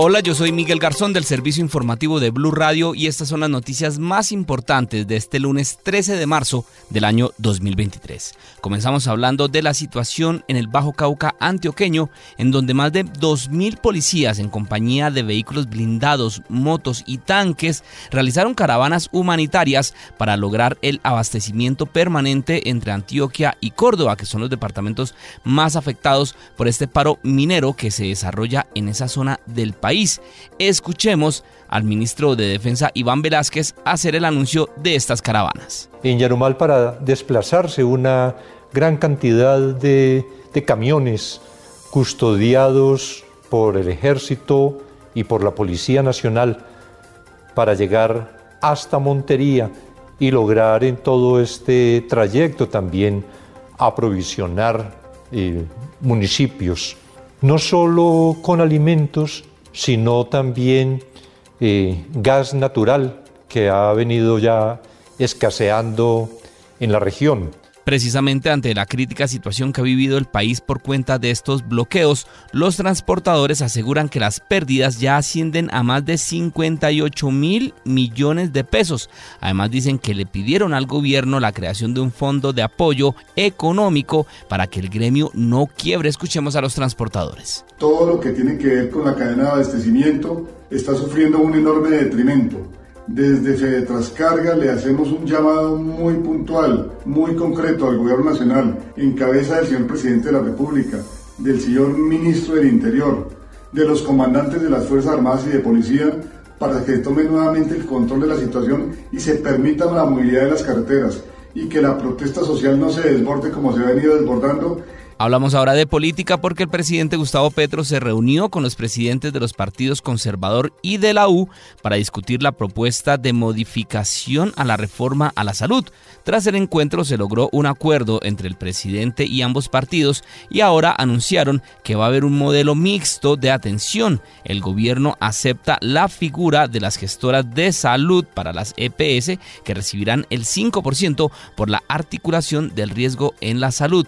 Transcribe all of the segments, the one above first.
Hola, yo soy Miguel Garzón del servicio informativo de Blue Radio y estas son las noticias más importantes de este lunes 13 de marzo del año 2023. Comenzamos hablando de la situación en el Bajo Cauca antioqueño, en donde más de 2.000 policías en compañía de vehículos blindados, motos y tanques realizaron caravanas humanitarias para lograr el abastecimiento permanente entre Antioquia y Córdoba, que son los departamentos más afectados por este paro minero que se desarrolla en esa zona del país Escuchemos al ministro de Defensa Iván Velázquez hacer el anuncio de estas caravanas. En Yarumal para desplazarse una gran cantidad de, de camiones custodiados por el ejército y por la Policía Nacional para llegar hasta Montería y lograr en todo este trayecto también aprovisionar eh, municipios, no solo con alimentos, sino también eh, gas natural que ha venido ya escaseando en la región. Precisamente ante la crítica situación que ha vivido el país por cuenta de estos bloqueos, los transportadores aseguran que las pérdidas ya ascienden a más de 58 mil millones de pesos. Además dicen que le pidieron al gobierno la creación de un fondo de apoyo económico para que el gremio no quiebre. Escuchemos a los transportadores. Todo lo que tiene que ver con la cadena de abastecimiento está sufriendo un enorme detrimento desde Fede Trascarga le hacemos un llamado muy puntual, muy concreto al Gobierno Nacional, en cabeza del señor Presidente de la República, del señor Ministro del Interior, de los comandantes de las Fuerzas Armadas y de Policía, para que tomen nuevamente el control de la situación y se permita la movilidad de las carreteras y que la protesta social no se desborde como se ha venido desbordando Hablamos ahora de política porque el presidente Gustavo Petro se reunió con los presidentes de los partidos conservador y de la U para discutir la propuesta de modificación a la reforma a la salud. Tras el encuentro se logró un acuerdo entre el presidente y ambos partidos y ahora anunciaron que va a haber un modelo mixto de atención. El gobierno acepta la figura de las gestoras de salud para las EPS que recibirán el 5% por la articulación del riesgo en la salud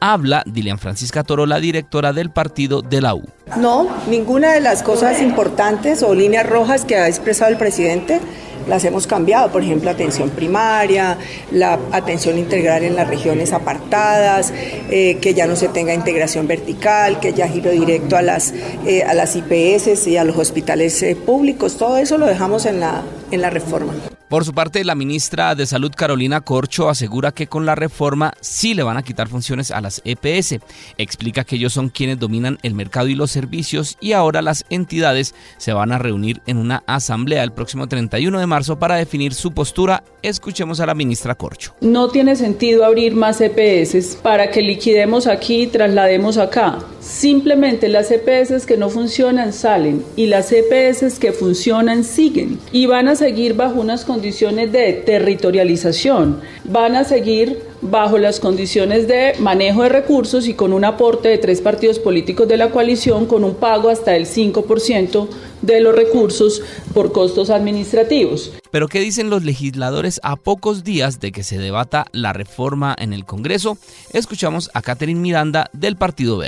habla Dilian Francisca Toro, la directora del partido de la U. No, ninguna de las cosas importantes o líneas rojas que ha expresado el presidente las hemos cambiado, por ejemplo, atención primaria, la atención integral en las regiones apartadas, eh, que ya no se tenga integración vertical, que ya giro directo a las, eh, a las IPS y a los hospitales eh, públicos, todo eso lo dejamos en la, en la reforma. Por su parte, la ministra de Salud Carolina Corcho asegura que con la reforma sí le van a quitar funciones a las EPS. Explica que ellos son quienes dominan el mercado y los servicios y ahora las entidades se van a reunir en una asamblea el próximo 31 de marzo para definir su postura. Escuchemos a la ministra Corcho. No tiene sentido abrir más EPS para que liquidemos aquí y traslademos acá. Simplemente las EPS que no funcionan salen y las EPS que funcionan siguen y van a seguir bajo unas condiciones de territorialización, van a seguir bajo las condiciones de manejo de recursos y con un aporte de tres partidos políticos de la coalición con un pago hasta el 5% de los recursos por costos administrativos. Pero ¿qué dicen los legisladores a pocos días de que se debata la reforma en el Congreso? Escuchamos a Catherine Miranda del Partido Verde.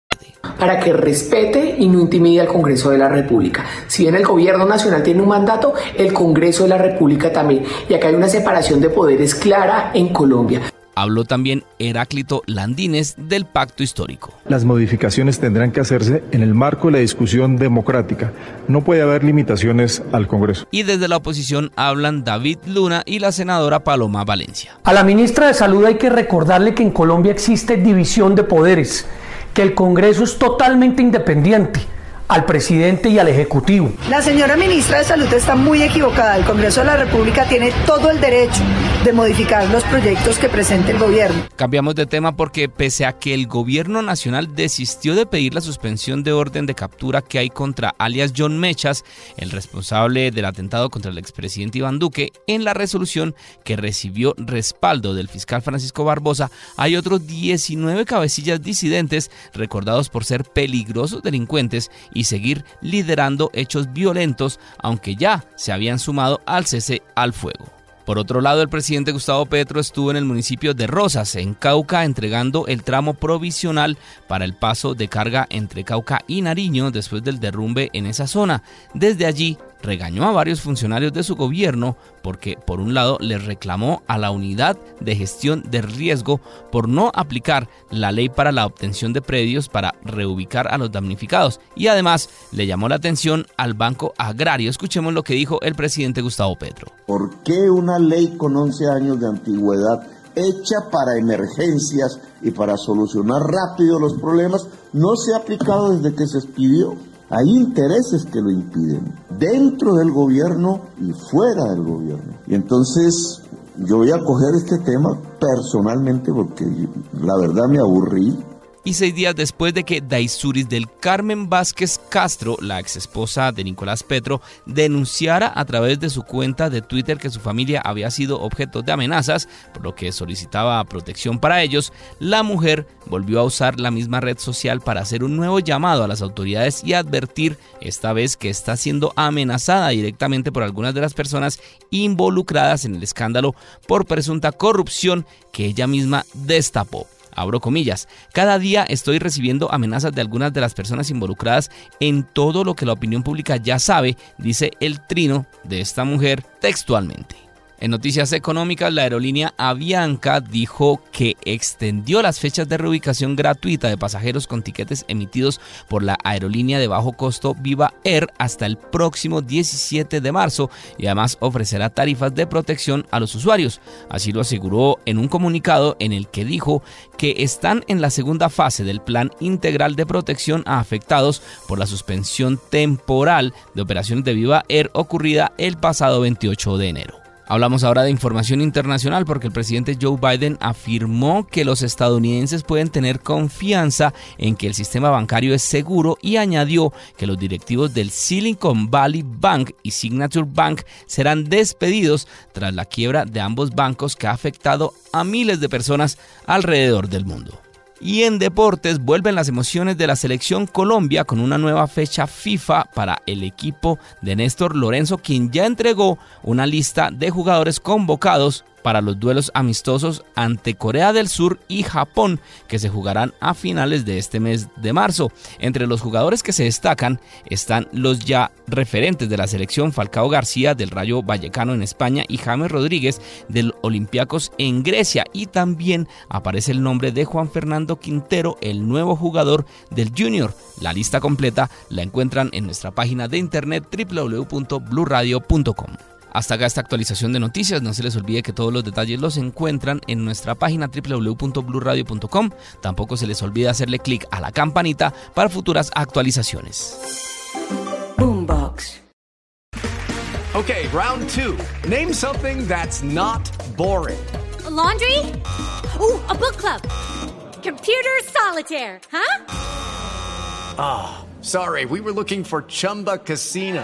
Para que respete y no intimide al Congreso de la República. Si bien el Gobierno Nacional tiene un mandato, el Congreso de la República también. Y acá hay una separación de poderes clara en Colombia. Habló también Heráclito Landines del pacto histórico. Las modificaciones tendrán que hacerse en el marco de la discusión democrática. No puede haber limitaciones al Congreso. Y desde la oposición hablan David Luna y la senadora Paloma Valencia. A la ministra de Salud hay que recordarle que en Colombia existe división de poderes, que el Congreso es totalmente independiente al presidente y al Ejecutivo. La señora ministra de Salud está muy equivocada. El Congreso de la República tiene todo el derecho de modificar los proyectos que presente el gobierno. Cambiamos de tema porque pese a que el gobierno nacional desistió de pedir la suspensión de orden de captura que hay contra alias John Mechas, el responsable del atentado contra el expresidente Iván Duque, en la resolución que recibió respaldo del fiscal Francisco Barbosa, hay otros 19 cabecillas disidentes recordados por ser peligrosos delincuentes y seguir liderando hechos violentos, aunque ya se habían sumado al cese al fuego. Por otro lado, el presidente Gustavo Petro estuvo en el municipio de Rosas, en Cauca, entregando el tramo provisional para el paso de carga entre Cauca y Nariño después del derrumbe en esa zona. Desde allí regañó a varios funcionarios de su gobierno porque, por un lado, les reclamó a la unidad de gestión de riesgo por no aplicar la ley para la obtención de predios para reubicar a los damnificados y además le llamó la atención al Banco Agrario. Escuchemos lo que dijo el presidente Gustavo Petro. ¿Por qué una ley con 11 años de antigüedad hecha para emergencias y para solucionar rápido los problemas no se ha aplicado desde que se expidió? Hay intereses que lo impiden, dentro del gobierno y fuera del gobierno. Y entonces yo voy a coger este tema personalmente porque la verdad me aburrí y seis días después de que Daisuris del Carmen Vázquez Castro, la exesposa de Nicolás Petro, denunciara a través de su cuenta de Twitter que su familia había sido objeto de amenazas, por lo que solicitaba protección para ellos, la mujer volvió a usar la misma red social para hacer un nuevo llamado a las autoridades y advertir esta vez que está siendo amenazada directamente por algunas de las personas involucradas en el escándalo por presunta corrupción que ella misma destapó abro comillas, cada día estoy recibiendo amenazas de algunas de las personas involucradas en todo lo que la opinión pública ya sabe, dice el trino de esta mujer textualmente. En noticias económicas, la aerolínea Avianca dijo que extendió las fechas de reubicación gratuita de pasajeros con tiquetes emitidos por la aerolínea de bajo costo Viva Air hasta el próximo 17 de marzo y además ofrecerá tarifas de protección a los usuarios. Así lo aseguró en un comunicado en el que dijo que están en la segunda fase del plan integral de protección a afectados por la suspensión temporal de operaciones de Viva Air ocurrida el pasado 28 de enero. Hablamos ahora de información internacional porque el presidente Joe Biden afirmó que los estadounidenses pueden tener confianza en que el sistema bancario es seguro y añadió que los directivos del Silicon Valley Bank y Signature Bank serán despedidos tras la quiebra de ambos bancos que ha afectado a miles de personas alrededor del mundo. Y en deportes vuelven las emociones de la selección Colombia con una nueva fecha FIFA para el equipo de Néstor Lorenzo, quien ya entregó una lista de jugadores convocados para los duelos amistosos ante Corea del Sur y Japón que se jugarán a finales de este mes de marzo. Entre los jugadores que se destacan están los ya referentes de la selección Falcao García del Rayo Vallecano en España y James Rodríguez del Olympiacos en Grecia y también aparece el nombre de Juan Fernando Quintero, el nuevo jugador del Junior. La lista completa la encuentran en nuestra página de internet www.bluradio.com. Hasta acá esta actualización de noticias. No se les olvide que todos los detalles los encuentran en nuestra página www.bluradio.com. Tampoco se les olvide hacerle clic a la campanita para futuras actualizaciones. Boombox. Okay, round two. Name something that's not boring. laundry? Ooh, a book club. Computer solitaire, huh? Ah, sorry. We were looking for Chumba Casino.